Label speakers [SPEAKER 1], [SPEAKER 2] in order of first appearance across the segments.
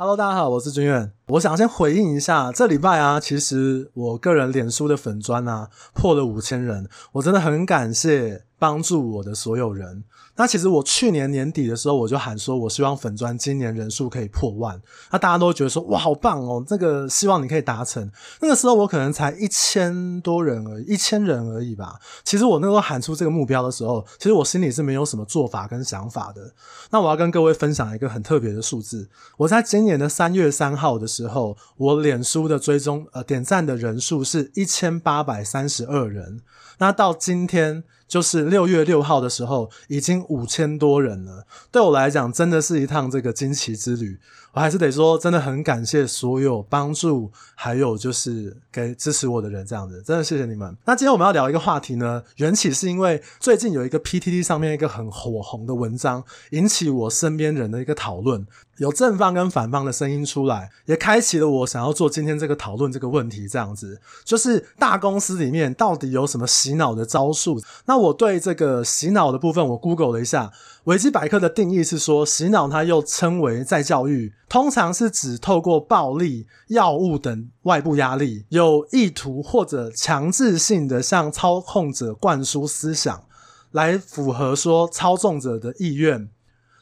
[SPEAKER 1] Hello，大家好，我是君远。我想先回应一下，这礼拜啊，其实我个人脸书的粉专啊破了五千人，我真的很感谢帮助我的所有人。那其实我去年年底的时候，我就喊说，我希望粉专今年人数可以破万。那大家都觉得说，哇，好棒哦，这个希望你可以达成。那个时候我可能才一千多人而已，一千人而已吧。其实我那时候喊出这个目标的时候，其实我心里是没有什么做法跟想法的。那我要跟各位分享一个很特别的数字，我在今年的三月三号的时时候，我脸书的追踪呃点赞的人数是一千八百三十二人。那到今天。就是六月六号的时候，已经五千多人了。对我来讲，真的是一趟这个惊奇之旅。我还是得说，真的很感谢所有帮助，还有就是给支持我的人，这样子，真的谢谢你们。那今天我们要聊一个话题呢，缘起是因为最近有一个 PTT 上面一个很火红的文章，引起我身边人的一个讨论，有正方跟反方的声音出来，也开启了我想要做今天这个讨论这个问题，这样子，就是大公司里面到底有什么洗脑的招数？那我对这个洗脑的部分，我 Google 了一下。维基百科的定义是说，洗脑它又称为再教育，通常是指透过暴力、药物等外部压力，有意图或者强制性的向操控者灌输思想，来符合说操纵者的意愿，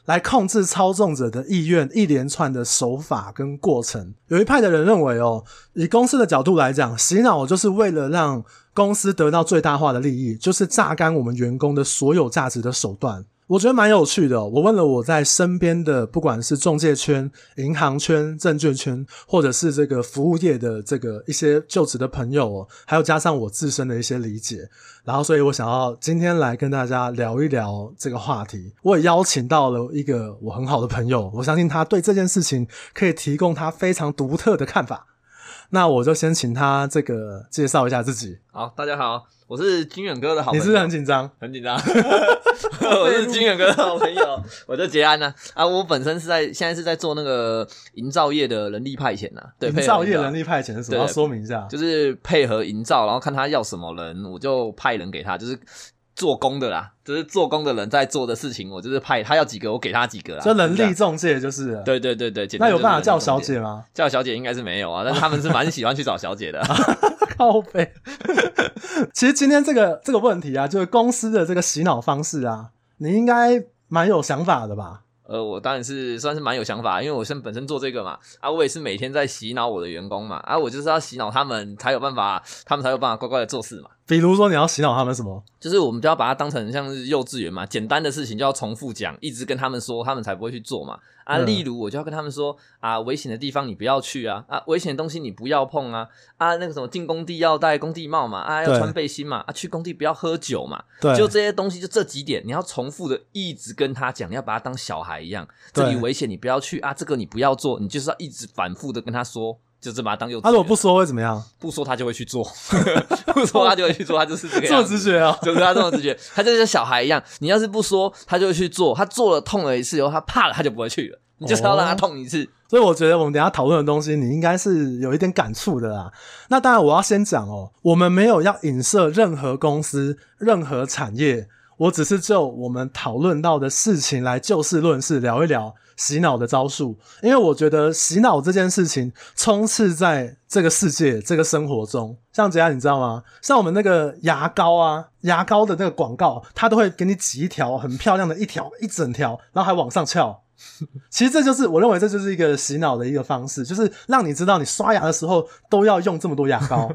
[SPEAKER 1] 来控制操纵者的意愿，一连串的手法跟过程。有一派的人认为，哦，以公司的角度来讲，洗脑就是为了让公司得到最大化的利益，就是榨干我们员工的所有价值的手段。我觉得蛮有趣的。我问了我在身边的，不管是中介圈、银行圈、证券圈，或者是这个服务业的这个一些就职的朋友哦，还有加上我自身的一些理解，然后，所以我想要今天来跟大家聊一聊这个话题。我也邀请到了一个我很好的朋友，我相信他对这件事情可以提供他非常独特的看法。那我就先请他这个介绍一下自己。
[SPEAKER 2] 好，大家好。我是金远哥的好朋友，
[SPEAKER 1] 你是不是很紧张？
[SPEAKER 2] 很紧张。我是金远哥的好朋友，我叫杰安呢。啊，我本身是在现在是在做那个营造业的人力派遣呐。对，
[SPEAKER 1] 营造业人力派遣是什么？要说明一下，
[SPEAKER 2] 就是配合营造，然后看他要什么人，我就派人给他，就是做工的啦。就是做工的人在做的事情，我就是派他要几个，我给他几个啦。
[SPEAKER 1] 这人力中介就是。
[SPEAKER 2] 对对对对，
[SPEAKER 1] 那有办法叫小姐吗？
[SPEAKER 2] 叫小姐应该是没有啊，但是他们是蛮喜欢去找小姐的。
[SPEAKER 1] 靠背。其实今天这个这个问题啊，就是公司的这个洗脑方式啊，你应该蛮有想法的吧？
[SPEAKER 2] 呃，我当然是算是蛮有想法，因为我是本身做这个嘛，啊，我也是每天在洗脑我的员工嘛，啊，我就是要洗脑他们才有办法，他们才有办法乖乖的做事嘛。
[SPEAKER 1] 比如说你要洗脑他们什么？
[SPEAKER 2] 就是我们就要把它当成像是幼稚园嘛，简单的事情就要重复讲，一直跟他们说，他们才不会去做嘛。啊，例如我就要跟他们说啊，危险的地方你不要去啊，啊，危险的东西你不要碰啊，啊，那个什么进工地要戴工地帽嘛，啊，要穿背心嘛，啊，去工地不要喝酒嘛，对，就这些东西，就这几点，你要重复的一直跟他讲，你要把他当小孩一样，这里危险你不要去啊，这个你不要做，你就是要一直反复的跟他说。就是把他当幼。他
[SPEAKER 1] 如果不说会怎么样？
[SPEAKER 2] 不说他就会去做，不说他就会去做，他就是这个样子。
[SPEAKER 1] 这么直觉啊？
[SPEAKER 2] 就是他这么直觉，他就像小孩一样。你要是不说，他就会去做。他做了痛了一次以后，他怕了，他就不会去了。你就是要让他痛一次。哦。
[SPEAKER 1] 所以我觉得我们等一下讨论的东西，你应该是有一点感触的啦。那当然，我要先讲哦，我们没有要影射任何公司、任何产业。我只是就我们讨论到的事情来就事论事聊一聊洗脑的招数，因为我觉得洗脑这件事情充斥在这个世界、这个生活中。像这样，你知道吗？像我们那个牙膏啊，牙膏的那个广告，它都会给你挤一条很漂亮的一条一整条，然后还往上翘。其实这就是我认为这就是一个洗脑的一个方式，就是让你知道你刷牙的时候都要用这么多牙膏。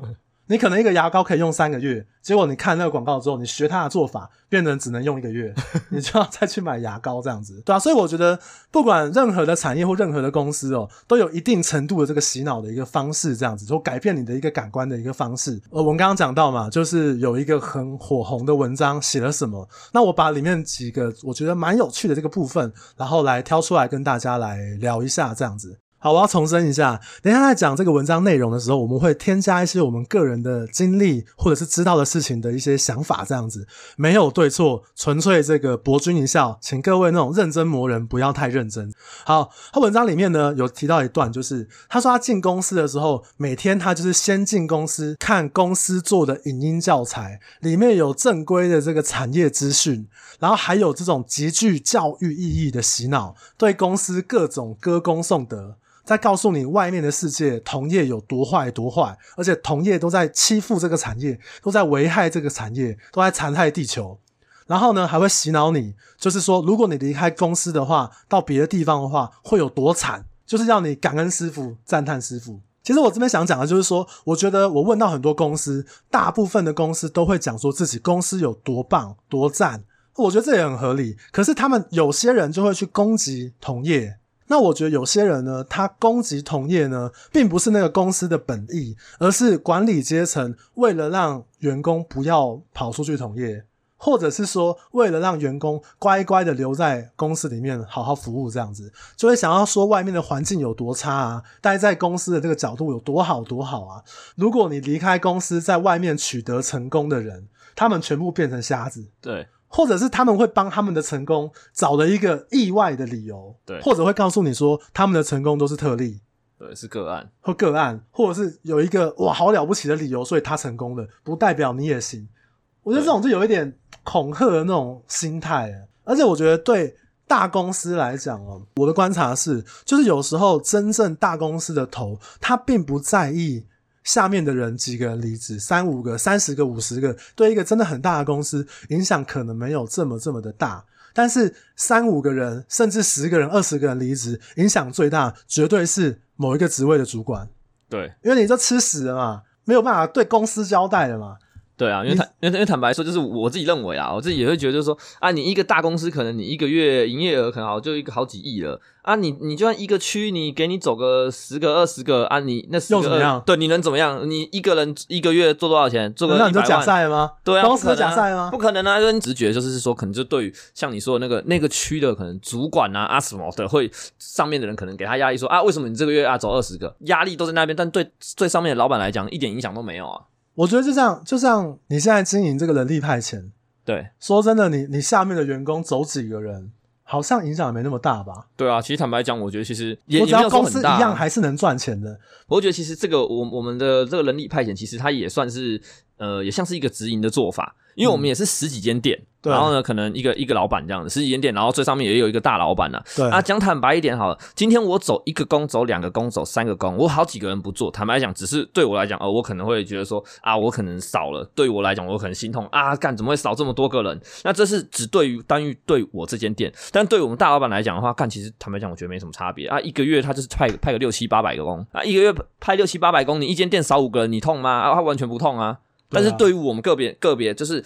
[SPEAKER 1] 你可能一个牙膏可以用三个月，结果你看那个广告之后，你学他的做法，变成只能用一个月，你就要再去买牙膏这样子，对啊，所以我觉得不管任何的产业或任何的公司哦，都有一定程度的这个洗脑的一个方式，这样子，就改变你的一个感官的一个方式。呃，我们刚刚讲到嘛，就是有一个很火红的文章写了什么，那我把里面几个我觉得蛮有趣的这个部分，然后来挑出来跟大家来聊一下这样子。好，我要重申一下，等一下在讲这个文章内容的时候，我们会添加一些我们个人的经历或者是知道的事情的一些想法，这样子没有对错，纯粹这个博君一笑，请各位那种认真磨人不要太认真。好，他文章里面呢有提到一段，就是他说他进公司的时候，每天他就是先进公司看公司做的影音教材，里面有正规的这个产业资讯，然后还有这种极具教育意义的洗脑，对公司各种歌功颂德。在告诉你外面的世界同业有多坏多坏，而且同业都在欺负这个产业，都在危害这个产业，都在残害地球。然后呢，还会洗脑你，就是说，如果你离开公司的话，到别的地方的话，会有多惨，就是要你感恩师傅，赞叹师傅。其实我这边想讲的就是说，我觉得我问到很多公司，大部分的公司都会讲说自己公司有多棒、多赞，我觉得这也很合理。可是他们有些人就会去攻击同业，那我觉得有些人呢，他攻击同业呢，并不是那个公司的本意，而是管理阶层为了让员工不要跑出去同业。或者是说，为了让员工乖乖的留在公司里面好好服务，这样子就会想要说外面的环境有多差啊，待在公司的这个角度有多好多好啊。如果你离开公司，在外面取得成功的人，他们全部变成瞎子。
[SPEAKER 2] 对，
[SPEAKER 1] 或者是他们会帮他们的成功找了一个意外的理由。
[SPEAKER 2] 对，
[SPEAKER 1] 或者会告诉你说他们的成功都是特例，
[SPEAKER 2] 对，是个案
[SPEAKER 1] 或个案，或者是有一个哇好了不起的理由，所以他成功了，不代表你也行。我觉得这种就有一点恐吓的那种心态，而且我觉得对大公司来讲哦，我的观察是，就是有时候真正大公司的头，他并不在意下面的人几个人离职，三五个、三十个、五十个，对一个真的很大的公司影响可能没有这么这么的大，但是三五个人甚至十个人、二十个人离职，影响最大，绝对是某一个职位的主管。
[SPEAKER 2] 对，
[SPEAKER 1] 因为你就吃屎了嘛，没有办法对公司交代了嘛。
[SPEAKER 2] 对啊，因为坦因为因为坦白说，就是我自己认为啊，我自己也会觉得，就是说啊，你一个大公司，可能你一个月营业额可能好就一个好几亿了啊，你你就算一个区，你给你走个十个二十个啊，你那十
[SPEAKER 1] 怎么样？
[SPEAKER 2] 对，你能怎么样？你一个人一个月做多少钱？做个那你就
[SPEAKER 1] 假赛吗？对啊，公司假赛吗？
[SPEAKER 2] 不可能啊！因为直觉就是说，可能就对于像你说的那个那个区的可能主管啊啊什么的，会上面的人可能给他压力说啊，为什么你这个月啊走二十个？压力都在那边，但对最上面的老板来讲，一点影响都没有啊。
[SPEAKER 1] 我觉得就像就像你现在经营这个人力派遣，
[SPEAKER 2] 对，
[SPEAKER 1] 说真的，你你下面的员工走几个人，好像影响也没那么大吧？
[SPEAKER 2] 对啊，其实坦白讲，我觉得其实也
[SPEAKER 1] 我只要公司一样
[SPEAKER 2] 啊、
[SPEAKER 1] 还是能赚钱的。
[SPEAKER 2] 我觉得其实这个我我们的这个人力派遣，其实它也算是呃，也像是一个直营的做法，因为我们也是十几间店。嗯然后呢，可能一个一个老板这样子，十几间店，然后最上面也有一个大老板呐、啊。
[SPEAKER 1] 对
[SPEAKER 2] 啊，讲坦白一点好了，今天我走一个工，走两个工，走三个工，我好几个人不做。坦白讲，只是对我来讲，呃，我可能会觉得说啊，我可能少了。对我来讲，我可能心痛啊，干怎么会少这么多个人？那这是只对于单于对我这间店，但对我们大老板来讲的话，干其实坦白讲，我觉得没什么差别啊。一个月他就是派派个六七八百个工啊，一个月派六七八百工，你一间店少五个人，你痛吗？啊，他完全不痛啊。但是对于我们个别个别就是。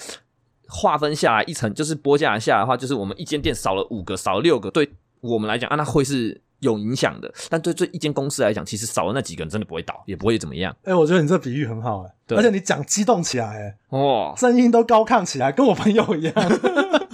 [SPEAKER 2] 划分下来一层，就是拨下来下来的话，就是我们一间店少了五个，少了六个，对我们来讲啊，那会是有影响的。但对这一间公司来讲，其实少了那几个人，真的不会倒，也不会怎么样。
[SPEAKER 1] 哎、欸，我觉得你这比喻很好、欸，哎，
[SPEAKER 2] 对，
[SPEAKER 1] 而且你讲激动起来、欸，哎，
[SPEAKER 2] 哦，
[SPEAKER 1] 声音都高亢起来，跟我朋友一样。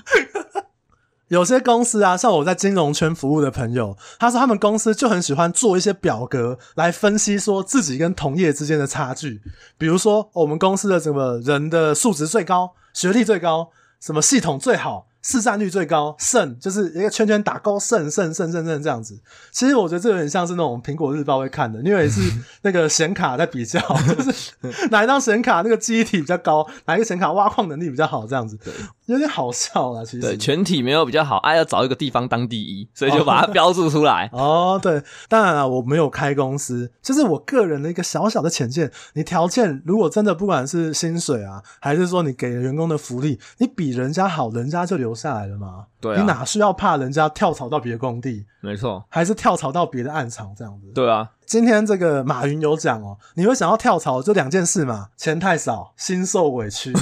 [SPEAKER 1] 有些公司啊，像我在金融圈服务的朋友，他说他们公司就很喜欢做一些表格来分析说自己跟同业之间的差距。比如说，我们公司的什么人的素质最高，学历最高，什么系统最好。市占率最高，胜就是一个圈圈打勾，胜胜胜胜胜这样子。其实我觉得这有点像是那种苹果日报会看的，因为是那个显卡在比较，就是哪一张显卡那个记忆体比较高，哪一个显卡挖矿能力比较好，这样子，有点好笑啦。其实
[SPEAKER 2] 对全体没有比较好，哎、啊，要找一个地方当第一，所以就把它标注出来。
[SPEAKER 1] 哦，对，当然了，我没有开公司，就是我个人的一个小小的浅见。你条件如果真的不管是薪水啊，还是说你给员工的福利，你比人家好，人家就留。下来了吗？
[SPEAKER 2] 对、啊，
[SPEAKER 1] 你哪需要怕人家跳槽到别的工地？
[SPEAKER 2] 没错，
[SPEAKER 1] 还是跳槽到别的暗场这样子？
[SPEAKER 2] 对啊，
[SPEAKER 1] 今天这个马云有讲哦，你会想要跳槽就两件事嘛，钱太少，心受委屈。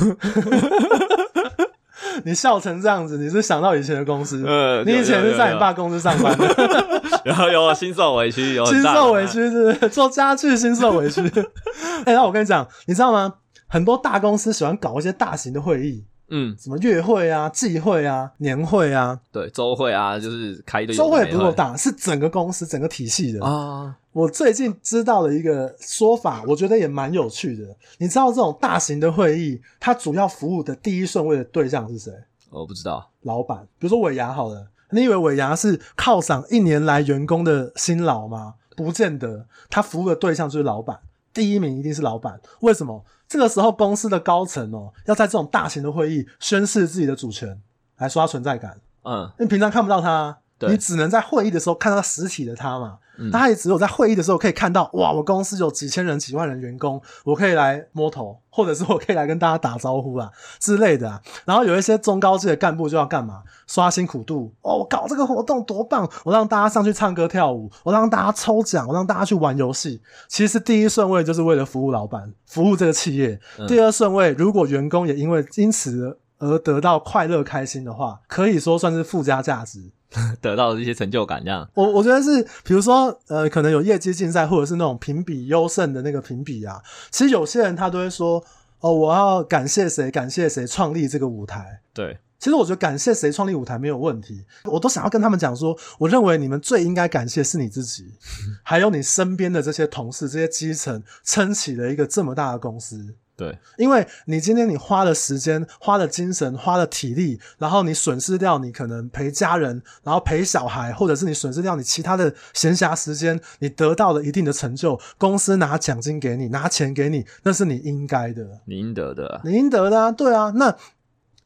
[SPEAKER 1] 你笑成这样子，你是想到以前的公司？呃，你以前是在你爸公司上班的，
[SPEAKER 2] 然 后有心受委屈，有
[SPEAKER 1] 心受委屈是，是做家具心受委屈。哎、欸，那我跟你讲，你知道吗？很多大公司喜欢搞一些大型的会议。
[SPEAKER 2] 嗯，
[SPEAKER 1] 什么月会啊、季会啊、年会啊，
[SPEAKER 2] 对，周会啊，就是开一堆。
[SPEAKER 1] 周会不够大，是整个公司、整个体系的
[SPEAKER 2] 啊。
[SPEAKER 1] 我最近知道了一个说法，我觉得也蛮有趣的。你知道这种大型的会议，它主要服务的第一顺位的对象是谁？
[SPEAKER 2] 我不知道。
[SPEAKER 1] 老板，比如说尾牙好了，你以为尾牙是犒赏一年来员工的辛劳吗？不见得，他服务的对象就是老板，第一名一定是老板。为什么？这个时候，公司的高层哦，要在这种大型的会议宣示自己的主权，来刷存在感。
[SPEAKER 2] 嗯，
[SPEAKER 1] 因为平常看不到他，你只能在会议的时候看到实体的他嘛。
[SPEAKER 2] 嗯、
[SPEAKER 1] 他也只有在会议的时候可以看到，哇，我公司有几千人、几万人员工，我可以来摸头，或者是我可以来跟大家打招呼啊之类的啊。然后有一些中高级的干部就要干嘛？刷辛苦度哦，我搞这个活动多棒，我让大家上去唱歌跳舞，我让大家抽奖，我让大家去玩游戏。其实第一顺位就是为了服务老板，服务这个企业。
[SPEAKER 2] 嗯、
[SPEAKER 1] 第二顺位，如果员工也因为因此而得到快乐开心的话，可以说算是附加价值。
[SPEAKER 2] 得到的一些成就感，这样。
[SPEAKER 1] 我我觉得是，比如说，呃，可能有业绩竞赛，或者是那种评比优胜的那个评比啊。其实有些人他都会说，哦，我要感谢谁，感谢谁创立这个舞台。
[SPEAKER 2] 对，
[SPEAKER 1] 其实我觉得感谢谁创立舞台没有问题，我都想要跟他们讲说，我认为你们最应该感谢是你自己，还有你身边的这些同事，这些基层撑起了一个这么大的公司。
[SPEAKER 2] 对，因
[SPEAKER 1] 为你今天你花了时间、花了精神、花了体力，然后你损失掉你可能陪家人，然后陪小孩，或者是你损失掉你其他的闲暇时间，你得到了一定的成就，公司拿奖金给你，拿钱给你，那是你应该的，
[SPEAKER 2] 你应得的啊，
[SPEAKER 1] 你应得的。啊，对啊，那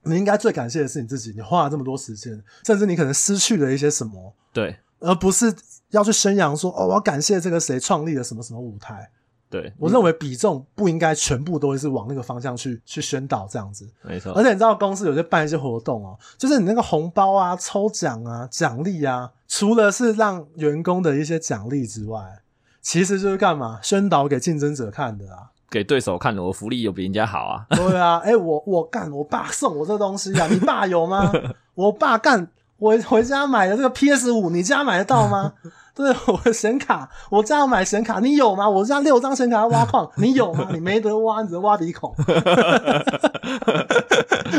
[SPEAKER 1] 你应该最感谢的是你自己，你花了这么多时间，甚至你可能失去了一些什么，
[SPEAKER 2] 对，
[SPEAKER 1] 而不是要去宣扬说哦，我要感谢这个谁创立了什么什么舞台。
[SPEAKER 2] 对，
[SPEAKER 1] 我认为比重不应该全部都是往那个方向去去宣导这样子，
[SPEAKER 2] 没错。
[SPEAKER 1] 而且你知道公司有些办一些活动哦，就是你那个红包啊、抽奖啊、奖励啊，除了是让员工的一些奖励之外，其实就是干嘛？宣导给竞争者看的啊，
[SPEAKER 2] 给对手看的，我福利有比人家好啊。
[SPEAKER 1] 对啊，哎、欸，我我干，我爸送我这东西啊，你爸有吗？我爸干，我回家买的这个 PS 五，你家买得到吗？对，我的显卡，我这样买显卡，你有吗？我家六张显卡要挖矿，你有吗？你没得挖，你只能挖鼻孔。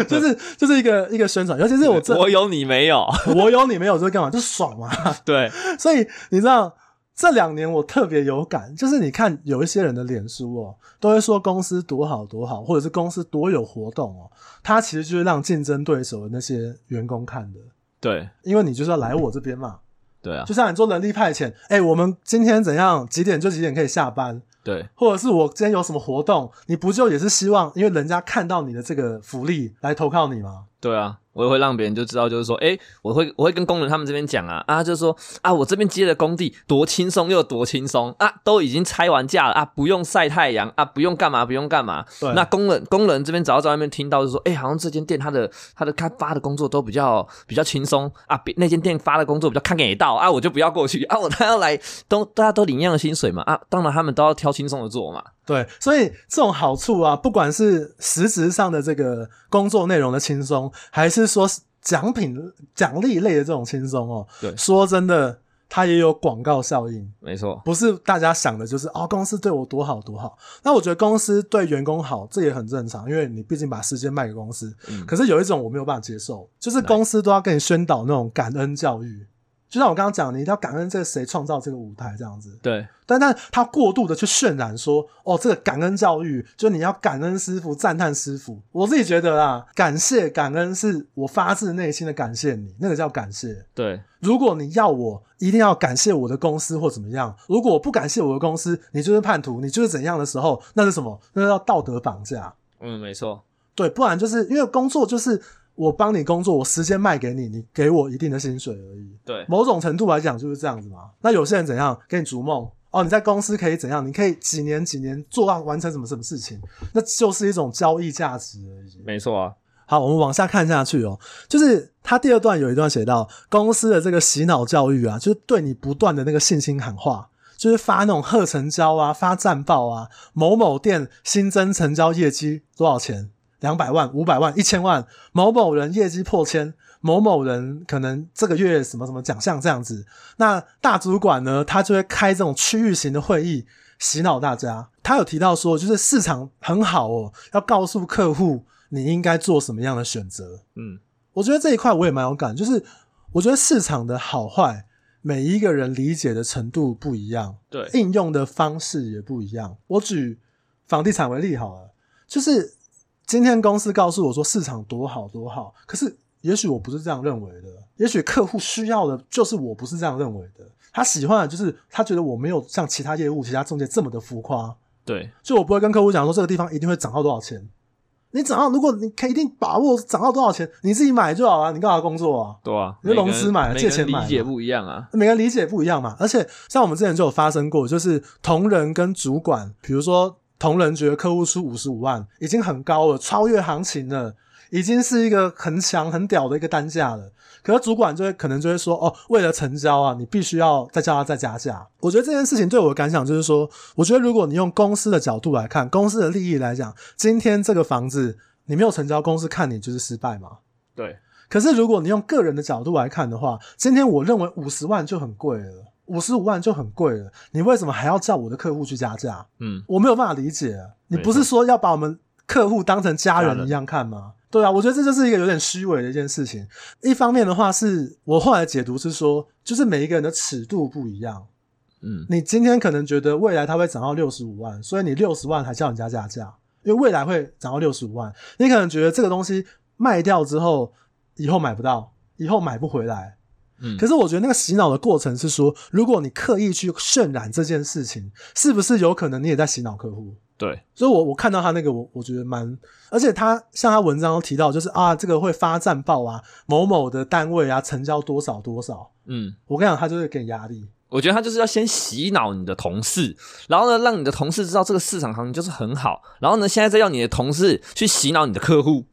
[SPEAKER 1] 就是就是一个一个宣传，尤其是我这
[SPEAKER 2] 我有你没有，
[SPEAKER 1] 我有你没有，这干嘛？就爽嘛。
[SPEAKER 2] 对，
[SPEAKER 1] 所以你知道这两年我特别有感，就是你看有一些人的脸书哦，都会说公司多好多好，或者是公司多有活动哦，他其实就是让竞争对手的那些员工看的。
[SPEAKER 2] 对，
[SPEAKER 1] 因为你就是要来我这边嘛。
[SPEAKER 2] 对啊，
[SPEAKER 1] 就像你做人力派遣，哎、欸，我们今天怎样？几点就几点可以下班？
[SPEAKER 2] 对，
[SPEAKER 1] 或者是我今天有什么活动，你不就也是希望，因为人家看到你的这个福利来投靠你吗？
[SPEAKER 2] 对啊。我也会让别人就知道，就是说，诶，我会我会跟工人他们这边讲啊，啊，就是说，啊，我这边接的工地多轻松又多轻松啊，都已经拆完架了啊，不用晒太阳啊，不用干嘛不用干嘛。
[SPEAKER 1] 对。
[SPEAKER 2] 那工人工人这边只要在外面听到，就是说，诶，好像这间店他的他的开发的工作都比较比较轻松啊，比那间店发的工作比较看给到啊，我就不要过去啊，我他要来都大家都领一样的薪水嘛啊，当然他们都要挑轻松的做嘛。
[SPEAKER 1] 对，所以这种好处啊，不管是实质上的这个工作内容的轻松，还是说奖品奖励类的这种轻松哦，
[SPEAKER 2] 对，
[SPEAKER 1] 说真的，它也有广告效应，
[SPEAKER 2] 没错，
[SPEAKER 1] 不是大家想的就是哦，公司对我多好多好。那我觉得公司对员工好，这也很正常，因为你毕竟把时间卖给公司。嗯，可是有一种我没有办法接受，就是公司都要跟你宣导那种感恩教育。就像我刚刚讲，你一定要感恩这个谁创造这个舞台这样子。
[SPEAKER 2] 对，
[SPEAKER 1] 但但他过度的去渲染说，哦，这个感恩教育，就你要感恩师傅，赞叹师傅。我自己觉得啊，感谢感恩是我发自内心的感谢你，那个叫感谢。
[SPEAKER 2] 对，
[SPEAKER 1] 如果你要我一定要感谢我的公司或怎么样，如果我不感谢我的公司，你就是叛徒，你就是怎样的时候，那是什么？那叫道德绑架。
[SPEAKER 2] 嗯，没错。对，
[SPEAKER 1] 不然就是因为工作就是。我帮你工作，我时间卖给你，你给我一定的薪水而已。
[SPEAKER 2] 对，
[SPEAKER 1] 某种程度来讲就是这样子嘛。那有些人怎样给你逐梦哦？你在公司可以怎样？你可以几年几年做到完成什么什么事情？那就是一种交易价值而已。
[SPEAKER 2] 没错啊。
[SPEAKER 1] 好，我们往下看下去哦。就是他第二段有一段写到公司的这个洗脑教育啊，就是对你不断的那个信心喊话，就是发那种贺成交啊，发战报啊，某某店新增成交业绩多少钱？两百万、五百万、一千万，某某人业绩破千，某某人可能这个月什么什么奖项这样子，那大主管呢，他就会开这种区域型的会议，洗脑大家。他有提到说，就是市场很好哦，要告诉客户你应该做什么样的选择。嗯，我觉得这一块我也蛮有感，就是我觉得市场的好坏，每一个人理解的程度不一样，
[SPEAKER 2] 对，
[SPEAKER 1] 应用的方式也不一样。我举房地产为例好了，就是。今天公司告诉我说市场多好多好，可是也许我不是这样认为的，也许客户需要的就是我不是这样认为的，他喜欢的就是他觉得我没有像其他业务、其他中介这么的浮夸，
[SPEAKER 2] 对，
[SPEAKER 1] 就我不会跟客户讲说这个地方一定会涨到多少钱，你涨到，如果你可以一定把握涨到多少钱，你自己买就好了，你干嘛工作啊？
[SPEAKER 2] 对啊，
[SPEAKER 1] 你就融资买，借钱买，
[SPEAKER 2] 理解不一样啊，
[SPEAKER 1] 每个人理解不一样嘛。而且像我们之前就有发生过，就是同仁跟主管，比如说同仁觉得客户出五十五万已经很高了，超越行情了，已经是一个很强很屌的一个单价了。可是主管就会可能就会说，哦，为了成交啊，你必须要再叫他再加价。我觉得这件事情对我的感想就是说，我觉得如果你用公司的角度来看，公司的利益来讲，今天这个房子你没有成交，公司看你就是失败嘛。
[SPEAKER 2] 对。
[SPEAKER 1] 可是如果你用个人的角度来看的话，今天我认为五十万就很贵了，五十五万就很贵了，你为什么还要叫我的客户去加价？嗯，我没有办法理解。你不是说要把我们客户当成家人一样看吗？对啊，我觉得这就是一个有点虚伪的一件事情。一方面的话，是我后来解读是说，就是每一个人的尺度不一样。嗯，你今天可能觉得未来它会涨到六十五万，所以你六十万还叫人家加价，因为未来会涨到六十五万。你可能觉得这个东西卖掉之后，以后买不到，以后买不回来。嗯，可是我觉得那个洗脑的过程是说，如果你刻意去渲染这件事情，是不是有可能你也在洗脑客户？
[SPEAKER 2] 对，
[SPEAKER 1] 所以我，我我看到他那个，我我觉得蛮，而且他像他文章都提到，就是啊，这个会发战报啊，某某的单位啊，成交多少多少，嗯，我跟你讲，他就是给压力。
[SPEAKER 2] 我觉得他就是要先洗脑你的同事，然后呢，让你的同事知道这个市场行情就是很好，然后呢，现在再要你的同事去洗脑你的客户。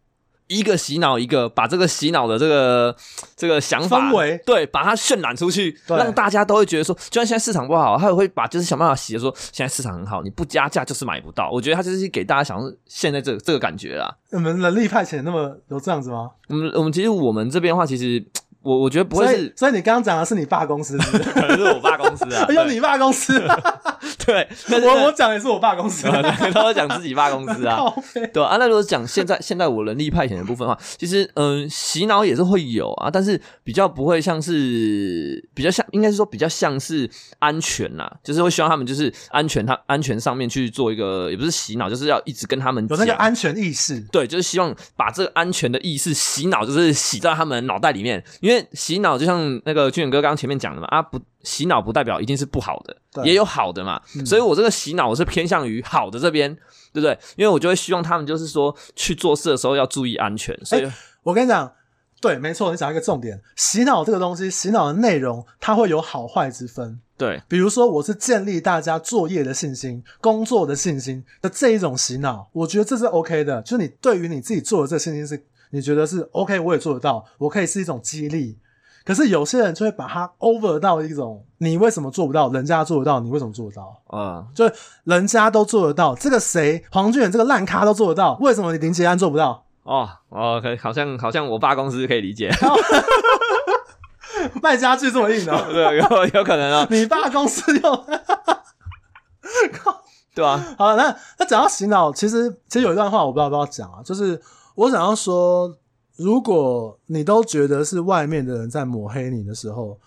[SPEAKER 2] 一个洗脑一个，把这个洗脑的这个这个想法
[SPEAKER 1] 氛围，
[SPEAKER 2] 对，把它渲染出去，让大家都会觉得说，就算现在市场不好，他也会把就是想办法洗的说，现在市场很好，你不加价就是买不到。我觉得他就是给大家想现在这个这个感觉啦。
[SPEAKER 1] 你们人力派遣那么有这样子吗？
[SPEAKER 2] 我们我们其实我们这边的话，其实。我我觉得不会是，
[SPEAKER 1] 所以，所以你刚刚讲的是你爸公司是不是？
[SPEAKER 2] 可能是我爸公司啊，
[SPEAKER 1] 用你爸公司，
[SPEAKER 2] 对，
[SPEAKER 1] 我我讲也是我爸公司，
[SPEAKER 2] 他都讲自己爸公司啊，对啊，那如果讲现在现在我人力派遣的部分的话，其实嗯、呃，洗脑也是会有啊，但是比较不会像是比较像，应该是说比较像是安全呐，就是会希望他们就是安全，他安全上面去做一个，也不是洗脑，就是要一直跟他们
[SPEAKER 1] 有那个安全意识，
[SPEAKER 2] 对，就是希望把这个安全的意识洗脑，就是洗在他们脑袋里面，因为。因为洗脑就像那个俊远哥刚刚前面讲的嘛，啊不，洗脑不代表一定是不好的，也有好的嘛，嗯、所以我这个洗脑我是偏向于好的这边，对不对？因为我就会希望他们就是说去做事的时候要注意安全。所以，欸、我跟你讲，对，没错，你讲一个重点，洗脑这个东西，洗脑的内容它会有好坏之分。对，比如说我是建立大家作业的信心、工作的信心的这一种洗脑，我觉得这是 OK 的，就是你对于你自己做的这信心是。你觉得是 OK，我也做得到，我可以是一种激励。可是有些人就会把它 over 到一种，你为什么做不到？人家做得到，你为什么做得到？嗯，就人家都做得到，这个谁黄俊远这个烂咖都做得到，为什么你林杰安做不到？哦，OK，好像好像我爸公司可以理解，
[SPEAKER 1] 卖家具这么硬哦，
[SPEAKER 2] 对，有有可能啊，
[SPEAKER 1] 你爸公司又，
[SPEAKER 2] 对啊，
[SPEAKER 1] 好了，那那讲到洗脑，其实其实有一段话我不知道要不要讲啊，就是。我想要说，如果你都觉得是外面的人在抹黑你的时候，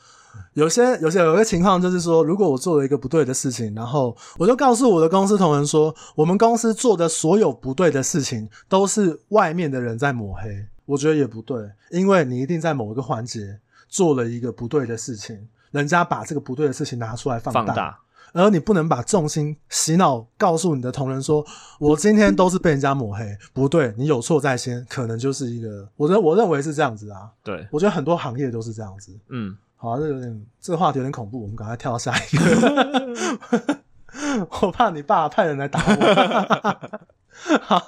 [SPEAKER 1] 有些有些有些情况就是说，如果我做了一个不对的事情，然后我就告诉我的公司同仁说，我们公司做的所有不对的事情都是外面的人在抹黑，我觉得也不对，因为你一定在某一个环节做了一个不对的事情，人家把这个不对的事情拿出来。放大而你不能把重心洗脑，告诉你的同仁说：“我今天都是被人家抹黑，不对，你有错在先，可能就是一个，我认我认为是这样子啊。
[SPEAKER 2] 对，
[SPEAKER 1] 我觉得很多行业都是这样子。嗯，好啊，这有点这个话题有点恐怖，我们赶快跳到下一个。我怕你爸派人来打我。好，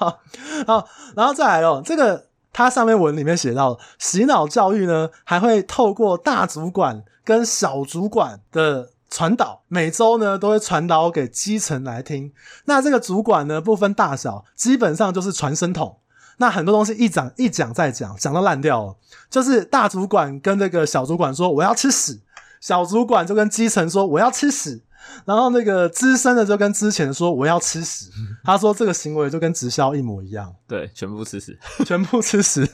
[SPEAKER 1] 好，然后再来哦，这个它上面文里面写到，洗脑教育呢，还会透过大主管跟小主管的。传导每周呢都会传导给基层来听，那这个主管呢不分大小，基本上就是传声筒。那很多东西一讲一讲再讲，讲到烂掉了。就是大主管跟这个小主管说我要吃屎，小主管就跟基层说我要吃屎，然后那个资深的就跟之前说我要吃屎。他说这个行为就跟直销一模一样，
[SPEAKER 2] 对，全部吃屎，
[SPEAKER 1] 全部吃屎。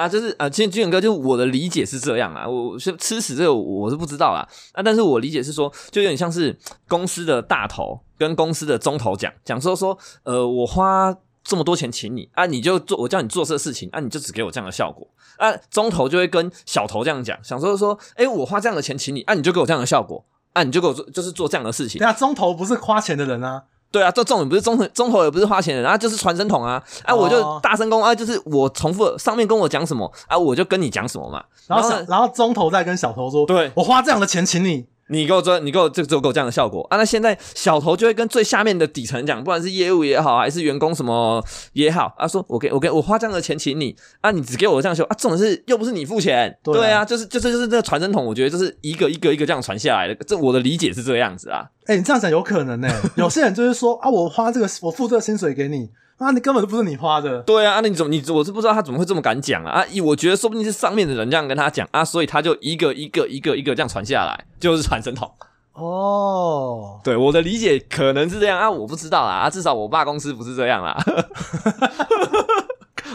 [SPEAKER 2] 啊，就是啊，其实军远哥，就我的理解是这样啊，我是吃屎这个我是不知道啦，啊，但是我理解是说，就有点像是公司的大头跟公司的中头讲讲说说，呃，我花这么多钱请你啊，你就做我叫你做这个事情啊，你就只给我这样的效果啊，中头就会跟小头这样讲，想说说，哎，我花这样的钱请你啊，你就给我这样的效果啊，你就给我做就是做这样的事情。
[SPEAKER 1] 对啊，中头不是花钱的人啊。
[SPEAKER 2] 对啊，这重点不是中中头也不是花钱的，然后就是传声筒啊，哎、啊，我就大声公啊，就是我重复上面跟我讲什么啊，我就跟你讲什么嘛。
[SPEAKER 1] 然后然后，然后中头再跟小头说，
[SPEAKER 2] 对，
[SPEAKER 1] 我花这样的钱请你。
[SPEAKER 2] 你给我做，你给我这就给我这样的效果啊！那现在小头就会跟最下面的底层讲，不管是业务也好，还是员工什么也好，啊，说我给我给我花这样的钱请你啊，你只给我这样修啊，这种是又不是你付钱，对啊，就是就这就是这个传声筒，我觉得就是一个一个一个这样传下来的，这我的理解是这个样子啊。
[SPEAKER 1] 哎、欸，你这样讲有可能呢、欸，有些人就是说啊，我花这个我付这个薪水给你。啊，你根本就不是你花的。
[SPEAKER 2] 对啊，那你怎么你我是不知道他怎么会这么敢讲啊？啊，我觉得说不定是上面的人这样跟他讲啊，所以他就一个一个一个一个这样传下来，就是传声筒。
[SPEAKER 1] 哦，
[SPEAKER 2] 对，我的理解可能是这样啊，我不知道啦啊，至少我爸公司不是这样啦。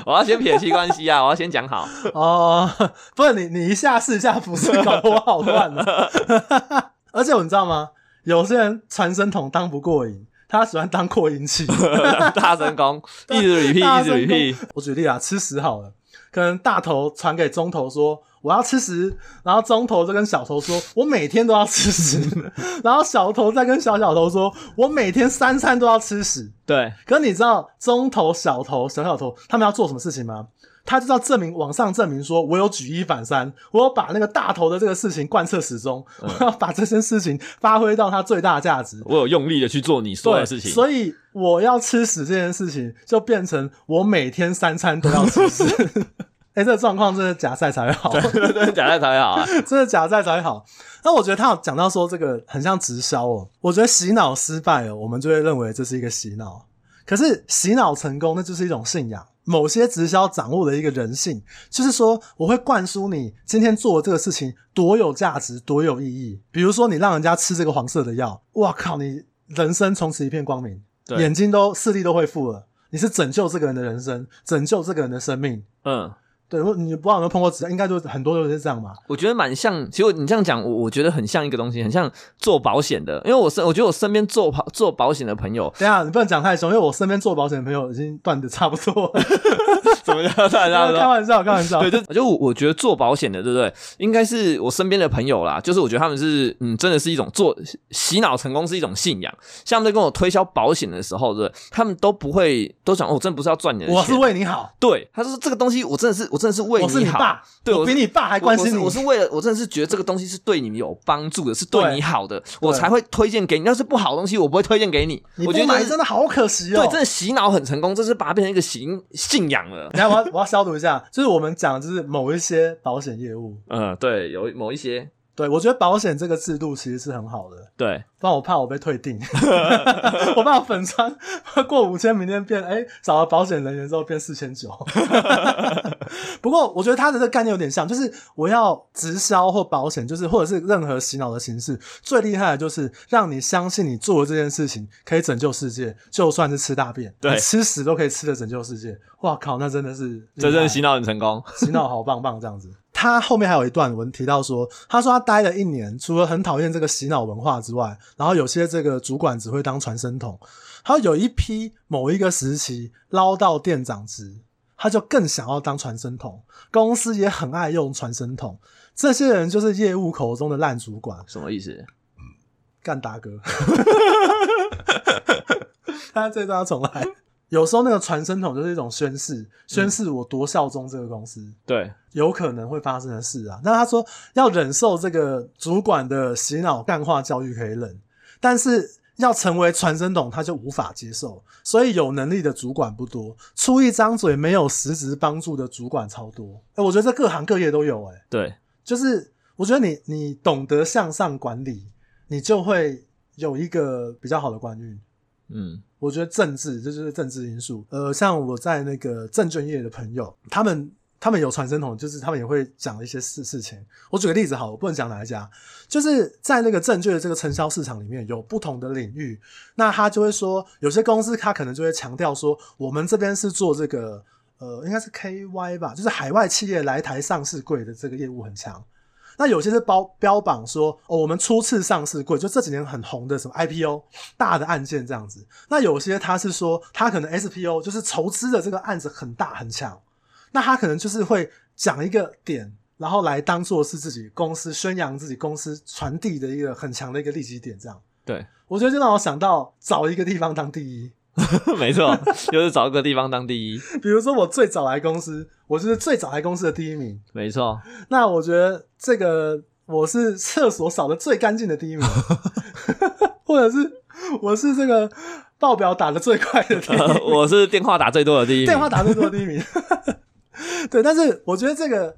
[SPEAKER 2] 我要先撇清关系啊，我要先讲好
[SPEAKER 1] 哦，不是你你一下是一下不是，搞得我好乱了。而且你知道吗？有些人传声筒当不过瘾。他喜欢当扩音器，
[SPEAKER 2] 大声公，一直 repeat，一直 repeat。
[SPEAKER 1] 我举例啊，吃屎好了，可能大头传给中头说我要吃屎，然后中头就跟小头说我每天都要吃屎，然后小头再跟小小头说我每天三餐都要吃屎。
[SPEAKER 2] 对，
[SPEAKER 1] 可是你知道中头、小头、小小头他们要做什么事情吗？他就要证明，往上证明说，我有举一反三，我有把那个大头的这个事情贯彻始终，嗯、我要把这件事情发挥到它最大价值。
[SPEAKER 2] 我有用力的去做你说的事情，
[SPEAKER 1] 所以我要吃屎这件事情就变成我每天三餐都要吃屎。哎、欸，这个状况真的假赛才会好，
[SPEAKER 2] 真的假赛才会好啊！
[SPEAKER 1] 真的假赛才会好。那我觉得他有讲到说这个很像直销哦，我觉得洗脑失败哦，我们就会认为这是一个洗脑。可是洗脑成功，那就是一种信仰。某些直销掌握的一个人性，就是说，我会灌输你今天做的这个事情多有价值、多有意义。比如说，你让人家吃这个黄色的药，哇靠，你人生从此一片光明，眼睛都视力都恢复了。你是拯救这个人的人生，拯救这个人的生命。嗯。对，你不知道有没有碰过直销，应该就很多都是这样吧。
[SPEAKER 2] 我觉得蛮像，其实你这样讲，我我觉得很像一个东西，很像做保险的。因为我身，我觉得我身边做保做保险的朋友，
[SPEAKER 1] 等一下你不能讲太凶，因为我身边做保险的朋友已经断的差不多了。
[SPEAKER 2] 怎么样？开玩笑，
[SPEAKER 1] 开玩笑，开玩笑。
[SPEAKER 2] 对，就就我觉得做保险的，对不对？应该是我身边的朋友啦。就是我觉得他们是，嗯，真的是一种做洗脑成功是一种信仰。像在跟我推销保险的时候，对，他们都不会都讲，我真的不是要赚你的钱，
[SPEAKER 1] 我是为你好。
[SPEAKER 2] 对，他说这个东西，我真的是，我真的是为你好。爸，对我，比
[SPEAKER 1] 你爸还关心你。
[SPEAKER 2] 我是，我是为了，我真的是觉得这个东西是对你有帮助的，是对你好的，我才会推荐给你。要是不好的东西，我不会推荐给你。
[SPEAKER 1] 你不
[SPEAKER 2] 买
[SPEAKER 1] 买真的好可惜哦。
[SPEAKER 2] 对，真的洗脑很成功，这是把它变成一个信信仰了。
[SPEAKER 1] 来，我要我要消毒一下，就是我们讲就是某一些保险业务。
[SPEAKER 2] 嗯，对，有某一些。
[SPEAKER 1] 对，我觉得保险这个制度其实是很好的。
[SPEAKER 2] 对，
[SPEAKER 1] 不然我怕我被退订，我怕我粉专 过五千，明天变哎，找了保险人员之后变四千九。不过我觉得他的这个概念有点像，就是我要直销或保险，就是或者是任何洗脑的形式，最厉害的就是让你相信你做的这件事情可以拯救世界，就算是吃大便，
[SPEAKER 2] 对，
[SPEAKER 1] 吃屎都可以吃的拯救世界。哇靠，那真的是
[SPEAKER 2] 真正洗脑很成功，
[SPEAKER 1] 洗脑好棒棒这样子。他后面还有一段文提到说，他说他待了一年，除了很讨厌这个洗脑文化之外，然后有些这个主管只会当传声筒。他有一批某一个时期捞到店长职，他就更想要当传声筒。公司也很爱用传声筒，这些人就是业务口中的烂主管。
[SPEAKER 2] 什么意思？
[SPEAKER 1] 干大哥。他这段要重来。有时候那个传声筒就是一种宣誓，宣誓我多效忠这个公司。
[SPEAKER 2] 对，
[SPEAKER 1] 有可能会发生的事啊。那他说要忍受这个主管的洗脑干化教育可以忍，但是要成为传声筒他就无法接受。所以有能力的主管不多，出一张嘴没有实质帮助的主管超多。哎，我觉得这各行各业都有。诶
[SPEAKER 2] 对，
[SPEAKER 1] 就是我觉得你你懂得向上管理，你就会有一个比较好的官运。嗯。我觉得政治这就是政治因素。呃，像我在那个证券业的朋友，他们他们有传声筒，就是他们也会讲一些事事情。我举个例子好，我不能讲哪一家，就是在那个证券的这个承销市场里面有不同的领域，那他就会说，有些公司他可能就会强调说，我们这边是做这个呃，应该是 KY 吧，就是海外企业来台上市柜的这个业务很强。那有些是包标榜说，哦，我们初次上市贵，就这几年很红的什么 IPO 大的案件这样子。那有些他是说，他可能 SPO 就是筹资的这个案子很大很强，那他可能就是会讲一个点，然后来当做是自己公司宣扬自己公司传递的一个很强的一个利基点这样。
[SPEAKER 2] 对，
[SPEAKER 1] 我觉得就让我想到找一个地方当第一。
[SPEAKER 2] 没错，就是找一个地方当第一。
[SPEAKER 1] 比如说我最早来公司，我就是最早来公司的第一名。
[SPEAKER 2] 没错。
[SPEAKER 1] 那我觉得这个我是厕所扫的最干净的第一名，或者是我是这个报表打的最快的第一名，
[SPEAKER 2] 呃，我是电话打最多的第一名，
[SPEAKER 1] 电话打最多的第一名。对，但是我觉得这个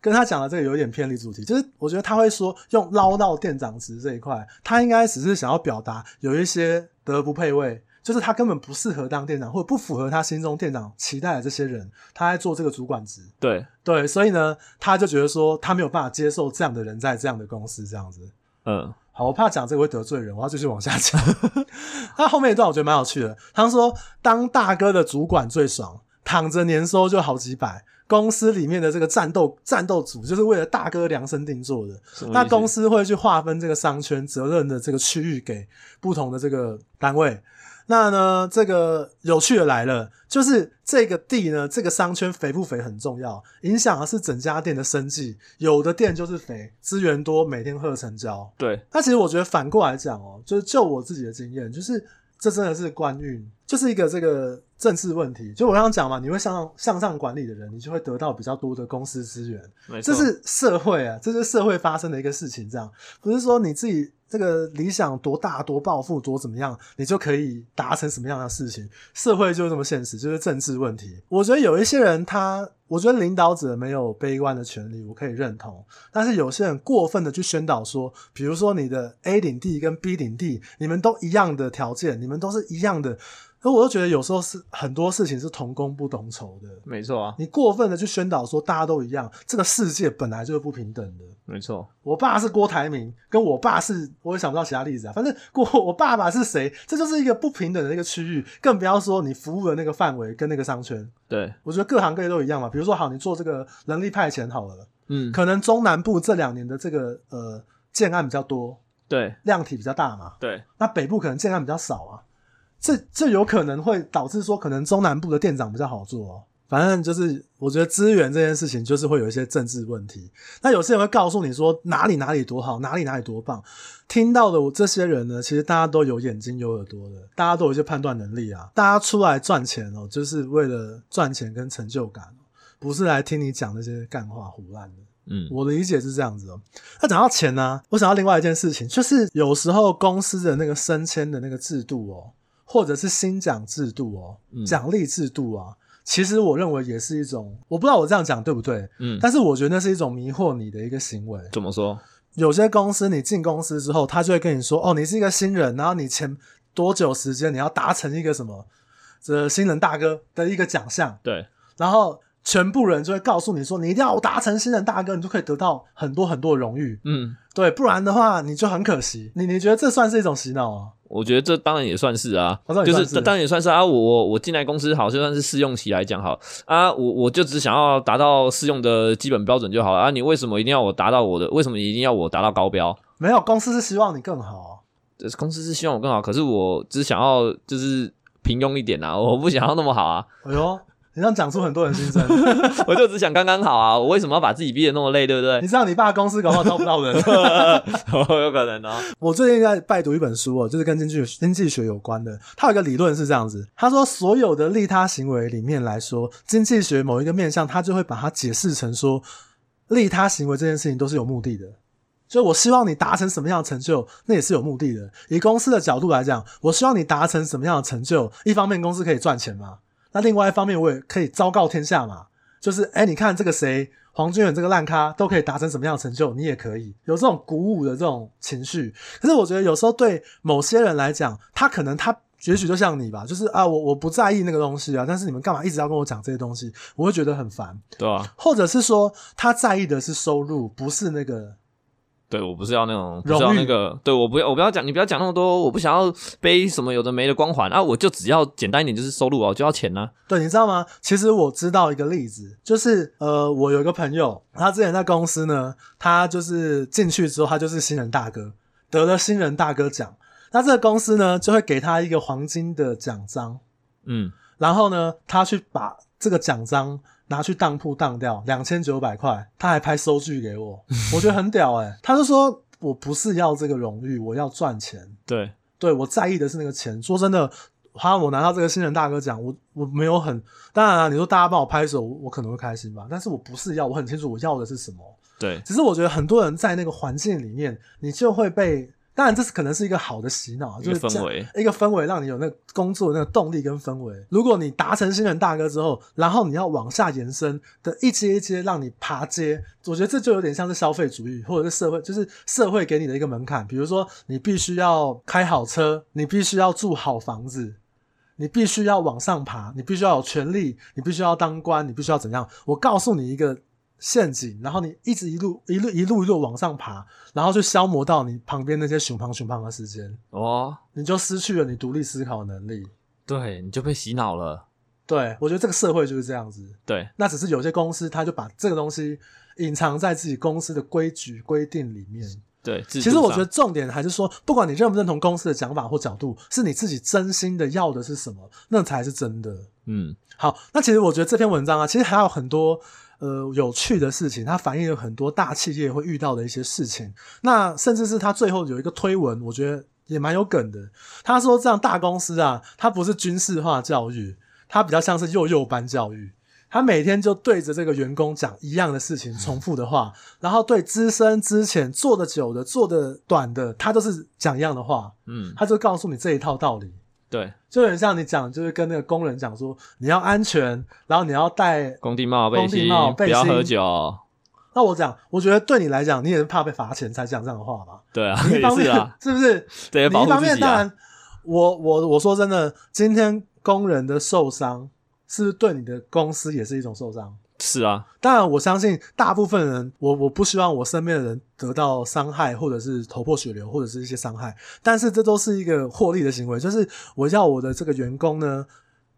[SPEAKER 1] 跟他讲的这个有点偏离主题，就是我觉得他会说用捞到店长职这一块，他应该只是想要表达有一些德不配位。就是他根本不适合当店长，或者不符合他心中店长期待的这些人，他在做这个主管职。
[SPEAKER 2] 对
[SPEAKER 1] 对，所以呢，他就觉得说他没有办法接受这样的人在这样的公司这样子。
[SPEAKER 2] 嗯，
[SPEAKER 1] 好，我怕讲这个会得罪人，我要继续往下讲。他后面一段我觉得蛮有趣的，他说当大哥的主管最爽，躺着年收就好几百。公司里面的这个战斗战斗组，就是为了大哥量身定做的。那公司会去划分这个商圈责任的这个区域给不同的这个单位。那呢，这个有趣的来了，就是这个地呢，这个商圈肥不肥很重要，影响的是整家店的生计。有的店就是肥，资源多，每天喝成交。
[SPEAKER 2] 对。
[SPEAKER 1] 那其实我觉得反过来讲哦，就是就我自己的经验，就是这真的是官运，就是一个这个政治问题。就我刚刚讲嘛，你会向上向上管理的人，你就会得到比较多的公司资源。这是社会啊，这是社会发生的一个事情，这样不是说你自己。这个理想多大、多抱负、多怎么样，你就可以达成什么样的事情？社会就是这么现实，就是政治问题。我觉得有一些人他，他我觉得领导者没有悲观的权利，我可以认同。但是有些人过分的去宣导说，比如说你的 A 领地跟 B 领地，你们都一样的条件，你们都是一样的。那我就觉得有时候是很多事情是同工不同酬的。
[SPEAKER 2] 没错啊，你
[SPEAKER 1] 过分的去宣导说大家都一样，这个世界本来就是不平等的。
[SPEAKER 2] 没错，
[SPEAKER 1] 我爸是郭台铭，跟我爸是，我也想不到其他例子啊。反正郭我爸爸是谁，这就是一个不平等的一个区域，更不要说你服务的那个范围跟那个商圈。
[SPEAKER 2] 对，
[SPEAKER 1] 我觉得各行各业都一样嘛。比如说，好，你做这个人力派遣好了，
[SPEAKER 2] 嗯，
[SPEAKER 1] 可能中南部这两年的这个呃建案比较多，
[SPEAKER 2] 对，
[SPEAKER 1] 量体比较大嘛，
[SPEAKER 2] 对，
[SPEAKER 1] 那北部可能建案比较少啊。这这有可能会导致说，可能中南部的店长比较好做哦。反正就是，我觉得资源这件事情就是会有一些政治问题。那有些人会告诉你说哪里哪里多好，哪里哪里多棒。听到的我这些人呢，其实大家都有眼睛有耳朵的，大家都有一些判断能力啊。大家出来赚钱哦，就是为了赚钱跟成就感，不是来听你讲那些干话胡乱的。
[SPEAKER 2] 嗯，
[SPEAKER 1] 我的理解是这样子哦。那讲到钱呢，我想到另外一件事情，就是有时候公司的那个升迁的那个制度哦。或者是薪奖制度哦，奖励制度啊，其实我认为也是一种，我不知道我这样讲对不对，嗯，但是我觉得那是一种迷惑你的一个行为。
[SPEAKER 2] 怎么说？
[SPEAKER 1] 有些公司你进公司之后，他就会跟你说，哦，你是一个新人，然后你前多久时间你要达成一个什么，这新人大哥的一个奖项，
[SPEAKER 2] 对，
[SPEAKER 1] 然后全部人就会告诉你说，你一定要达成新人大哥，你就可以得到很多很多的荣誉，
[SPEAKER 2] 嗯，
[SPEAKER 1] 对，不然的话你就很可惜。你你觉得这算是一种洗脑啊？
[SPEAKER 2] 我觉得这当然也算是啊，
[SPEAKER 1] 是
[SPEAKER 2] 就是这当然也算是啊。我我我进来公司好，就算是试用期来讲好啊，我我就只想要达到试用的基本标准就好了啊。你为什么一定要我达到我的？为什么一定要我达到高标？
[SPEAKER 1] 没有，公司是希望你更好。
[SPEAKER 2] 这公司是希望我更好，可是我只想要就是平庸一点啊，我不想要那么好啊。
[SPEAKER 1] 哎呦。你这样讲出很多人心声，
[SPEAKER 2] 我就只想刚刚好啊！我为什么要把自己逼得那么累，对不对？
[SPEAKER 1] 你知道你爸公司搞不好招不到人，
[SPEAKER 2] 有可能哦。
[SPEAKER 1] 我最近在拜读一本书哦，就是跟经济经济学有关的。它有一个理论是这样子，他说所有的利他行为里面来说，经济学某一个面向，他就会把它解释成说，利他行为这件事情都是有目的的。所以我希望你达成什么样的成就，那也是有目的的。以公司的角度来讲，我希望你达成什么样的成就，一方面公司可以赚钱嘛。那另外一方面，我也可以昭告天下嘛，就是哎、欸，你看这个谁，黄俊远这个烂咖都可以达成什么样的成就，你也可以有这种鼓舞的这种情绪。可是我觉得有时候对某些人来讲，他可能他也许就像你吧，就是啊，我我不在意那个东西啊，但是你们干嘛一直要跟我讲这些东西，我会觉得很烦，
[SPEAKER 2] 对啊。或
[SPEAKER 1] 者是说他在意的是收入，不是那个。
[SPEAKER 2] 对，我不是要那种，要那个，对，我不要，我不要讲，你不要讲那么多，我不想要背什么有的没的光环啊，我就只要简单一点，就是收入啊，我就要钱呢、啊。
[SPEAKER 1] 对，你知道吗？其实我知道一个例子，就是呃，我有一个朋友，他之前在公司呢，他就是进去之后，他就是新人大哥，得了新人大哥奖，那这个公司呢，就会给他一个黄金的奖章，
[SPEAKER 2] 嗯，
[SPEAKER 1] 然后呢，他去把这个奖章。拿去当铺当掉两千九百块，他还拍收据给我，我觉得很屌哎、欸、他就说，我不是要这个荣誉，我要赚钱。
[SPEAKER 2] 对，
[SPEAKER 1] 对我在意的是那个钱。说真的，哈，我拿到这个新人大哥奖，我我没有很当然啊，你说大家帮我拍手，我可能会开心吧。但是我不是要，我很清楚我要的是什么。
[SPEAKER 2] 对，
[SPEAKER 1] 只是我觉得很多人在那个环境里面，你就会被。当然，这是可能是一个好的洗脑，就是氛围，一个氛围让你有那个工作的那个动力跟氛围。如果你达成新人大哥之后，然后你要往下延伸的一阶一阶让你爬阶，我觉得这就有点像是消费主义，或者是社会，就是社会给你的一个门槛。比如说，你必须要开好车，你必须要住好房子，你必须要往上爬，你必须要有权利，你必须要当官，你必须要怎样？我告诉你一个。陷阱，然后你一直一路一路一路一路往上爬，然后就消磨到你旁边那些熊胖熊胖的时间
[SPEAKER 2] 哦，你
[SPEAKER 1] 就失去了你独立思考的能力，
[SPEAKER 2] 对，你就被洗脑了。
[SPEAKER 1] 对，我觉得这个社会就是这样子。
[SPEAKER 2] 对，
[SPEAKER 1] 那只是有些公司他就把这个东西隐藏在自己公司的规矩规定里面。
[SPEAKER 2] 对，
[SPEAKER 1] 其实我觉得重点还是说，不管你认不认同公司的讲法或角度，是你自己真心的要的是什么，那才是真的。
[SPEAKER 2] 嗯，
[SPEAKER 1] 好，那其实我觉得这篇文章啊，其实还有很多。呃，有趣的事情，它反映了很多大企业会遇到的一些事情。那甚至是他最后有一个推文，我觉得也蛮有梗的。他说，这样大公司啊，它不是军事化教育，它比较像是幼幼班教育。他每天就对着这个员工讲一样的事情，重复的话，然后对资深、之前、做的久的、做的短的，他都是讲一样的话。嗯，他就告诉你这一套道理。
[SPEAKER 2] 对，
[SPEAKER 1] 就很像你讲，就是跟那个工人讲说，你要安全，然后你要戴
[SPEAKER 2] 工地帽、工地帽、背心，不要喝酒。
[SPEAKER 1] 那我讲，我觉得对你来讲，你也是怕被罚钱才讲这样的话吧？
[SPEAKER 2] 对啊，
[SPEAKER 1] 你一方面
[SPEAKER 2] 是啊，
[SPEAKER 1] 是不是？
[SPEAKER 2] 对，
[SPEAKER 1] 你一方面、
[SPEAKER 2] 啊、
[SPEAKER 1] 当然，我我我说真的，今天工人的受伤，是不是对你的公司也是一种受伤？
[SPEAKER 2] 是啊，
[SPEAKER 1] 当然我相信大部分人，我我不希望我身边的人得到伤害，或者是头破血流，或者是一些伤害。但是这都是一个获利的行为，就是我要我的这个员工呢，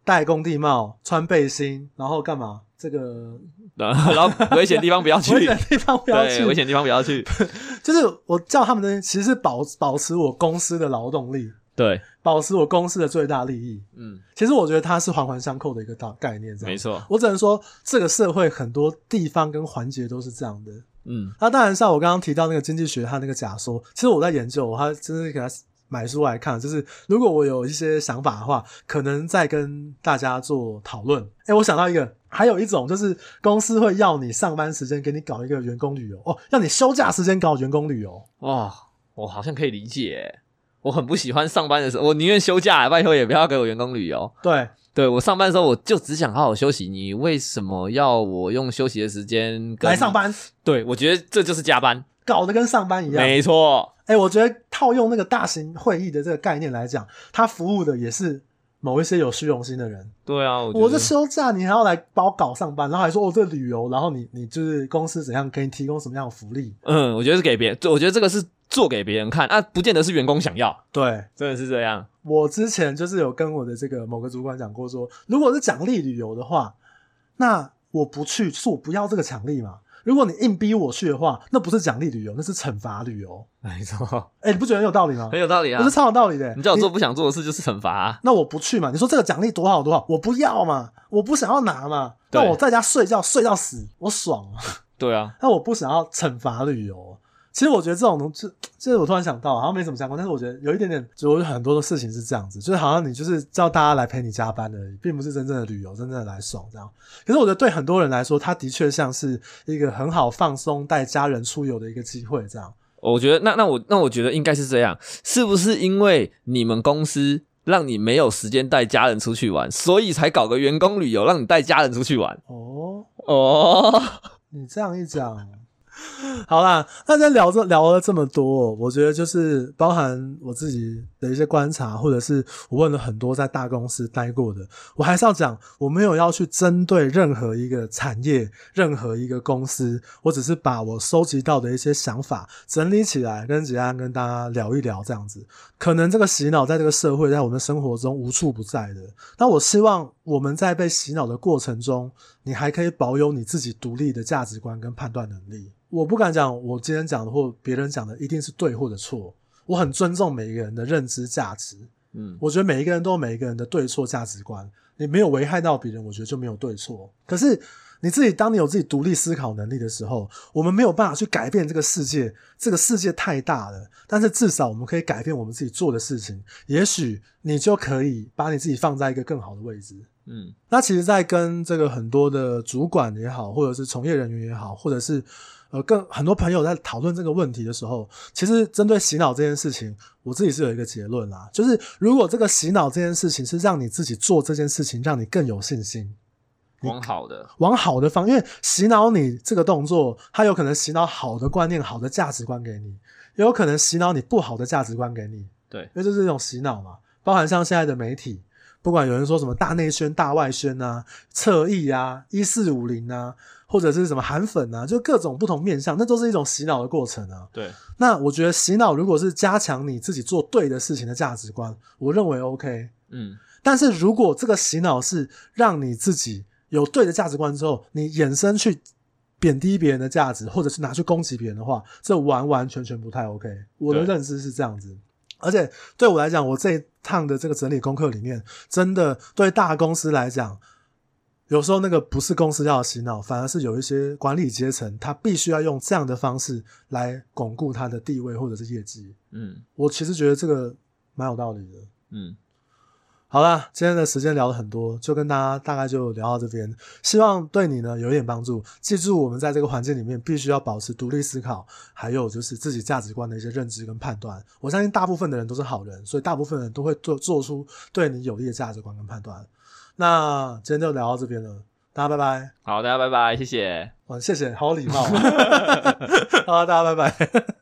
[SPEAKER 1] 戴工地帽、穿背心，然后干嘛？这个，
[SPEAKER 2] 然后危险地方不要去，
[SPEAKER 1] 危险地方不要去，
[SPEAKER 2] 危险地方不要去。
[SPEAKER 1] 就是我叫他们的，其实是保保持我公司的劳动力。
[SPEAKER 2] 对，
[SPEAKER 1] 保持我公司的最大利益。嗯，其实我觉得它是环环相扣的一个大概念，这样。
[SPEAKER 2] 没错，
[SPEAKER 1] 我只能说，这个社会很多地方跟环节都是这样的。
[SPEAKER 2] 嗯，
[SPEAKER 1] 那当然像我刚刚提到那个经济学，它那个假说，其实我在研究，我还真是给他买书来看。就是如果我有一些想法的话，可能再跟大家做讨论。诶、欸、我想到一个，还有一种就是公司会要你上班时间给你搞一个员工旅游哦，要你休假时间搞员工旅游。
[SPEAKER 2] 哇，我好像可以理解。我很不喜欢上班的时候，我宁愿休假，拜托也不要给我员工旅游。
[SPEAKER 1] 对，
[SPEAKER 2] 对我上班的时候，我就只想好好休息。你为什么要我用休息的时间
[SPEAKER 1] 来上班？
[SPEAKER 2] 对，我觉得这就是加班，
[SPEAKER 1] 搞得跟上班一样。
[SPEAKER 2] 没错，
[SPEAKER 1] 哎，我觉得套用那个大型会议的这个概念来讲，他服务的也是某一些有虚荣心的人。
[SPEAKER 2] 对啊，我，
[SPEAKER 1] 我这休假，你还要来把我搞上班，然后还说我这旅游，然后你你就是公司怎样给你提供什么样的福利？
[SPEAKER 2] 嗯，我觉得是给别人，我觉得这个是。做给别人看啊，不见得是员工想要。
[SPEAKER 1] 对，
[SPEAKER 2] 真的是这样。
[SPEAKER 1] 我之前就是有跟我的这个某个主管讲过说，说如果是奖励旅游的话，那我不去，是我不要这个奖励嘛。如果你硬逼我去的话，那不是奖励旅游，那是惩罚旅游。
[SPEAKER 2] 没错。
[SPEAKER 1] 哎，你不觉得很有道理吗？
[SPEAKER 2] 很有道理啊，
[SPEAKER 1] 不是超有道理的。
[SPEAKER 2] 你叫我做不想做的事就是惩罚啊。
[SPEAKER 1] 那我不去嘛？你说这个奖励多好多好，我不要嘛，我不想要拿嘛。那我在家睡觉睡到死，我爽啊。
[SPEAKER 2] 对啊。
[SPEAKER 1] 那我不想要惩罚旅游。其实我觉得这种东西，就是我突然想到，好像没什么相关，但是我觉得有一点点，就很多的事情是这样子，就是好像你就是叫大家来陪你加班而已，并不是真正的旅游，真正的来爽这样。可是我觉得对很多人来说，他的确像是一个很好放松带家人出游的一个机会这样。
[SPEAKER 2] 我觉得那那我那我觉得应该是这样，是不是因为你们公司让你没有时间带家人出去玩，所以才搞个员工旅游让你带家人出去玩？
[SPEAKER 1] 哦
[SPEAKER 2] 哦，
[SPEAKER 1] 你这样一讲。好啦，那今天聊着聊了这么多，我觉得就是包含我自己的一些观察，或者是我问了很多在大公司待过的，我还是要讲，我没有要去针对任何一个产业、任何一个公司，我只是把我收集到的一些想法整理起来，跟杰安跟大家聊一聊这样子。可能这个洗脑在这个社会，在我们生活中无处不在的，那我希望我们在被洗脑的过程中，你还可以保有你自己独立的价值观跟判断能力。我不敢讲，我今天讲的或别人讲的一定是对或者错。我很尊重每一个人的认知价值，嗯，我觉得每一个人都有每一个人的对错价值观。你没有危害到别人，我觉得就没有对错。可是你自己，当你有自己独立思考能力的时候，我们没有办法去改变这个世界，这个世界太大了。但是至少我们可以改变我们自己做的事情，也许你就可以把你自己放在一个更好的位置。
[SPEAKER 2] 嗯，
[SPEAKER 1] 那其实，在跟这个很多的主管也好，或者是从业人员也好，或者是呃，更很多朋友在讨论这个问题的时候，其实针对洗脑这件事情，我自己是有一个结论啦，就是如果这个洗脑这件事情是让你自己做这件事情，让你更有信心。
[SPEAKER 2] 往好的，
[SPEAKER 1] 往好的方，因为洗脑你这个动作，它有可能洗脑好的观念、好的价值观给你，也有可能洗脑你不好的价值观给你。
[SPEAKER 2] 对，
[SPEAKER 1] 因为这是一种洗脑嘛。包含像现在的媒体，不管有人说什么大内宣、大外宣啊、侧翼啊、一四五零啊，或者是什么韩粉啊，就各种不同面向，那都是一种洗脑的过程啊。
[SPEAKER 2] 对，
[SPEAKER 1] 那我觉得洗脑如果是加强你自己做对的事情的价值观，我认为 OK。
[SPEAKER 2] 嗯，
[SPEAKER 1] 但是如果这个洗脑是让你自己有对的价值观之后，你衍生去贬低别人的价值，或者是拿去攻击别人的话，这完完全全不太 OK。我的认知是这样子，而且对我来讲，我这一趟的这个整理功课里面，真的对大公司来讲，有时候那个不是公司要洗脑，反而是有一些管理阶层，他必须要用这样的方式来巩固他的地位或者是业绩。
[SPEAKER 2] 嗯，
[SPEAKER 1] 我其实觉得这个蛮有道理的。
[SPEAKER 2] 嗯。
[SPEAKER 1] 好啦，今天的时间聊了很多，就跟大家大概就聊到这边，希望对你呢有一点帮助。记住，我们在这个环境里面必须要保持独立思考，还有就是自己价值观的一些认知跟判断。我相信大部分的人都是好人，所以大部分人都会做做出对你有利的价值观跟判断。那今天就聊到这边了，大家拜拜。
[SPEAKER 2] 好，大家拜拜，谢谢。
[SPEAKER 1] 哇，谢谢，好礼貌。好，大家拜拜。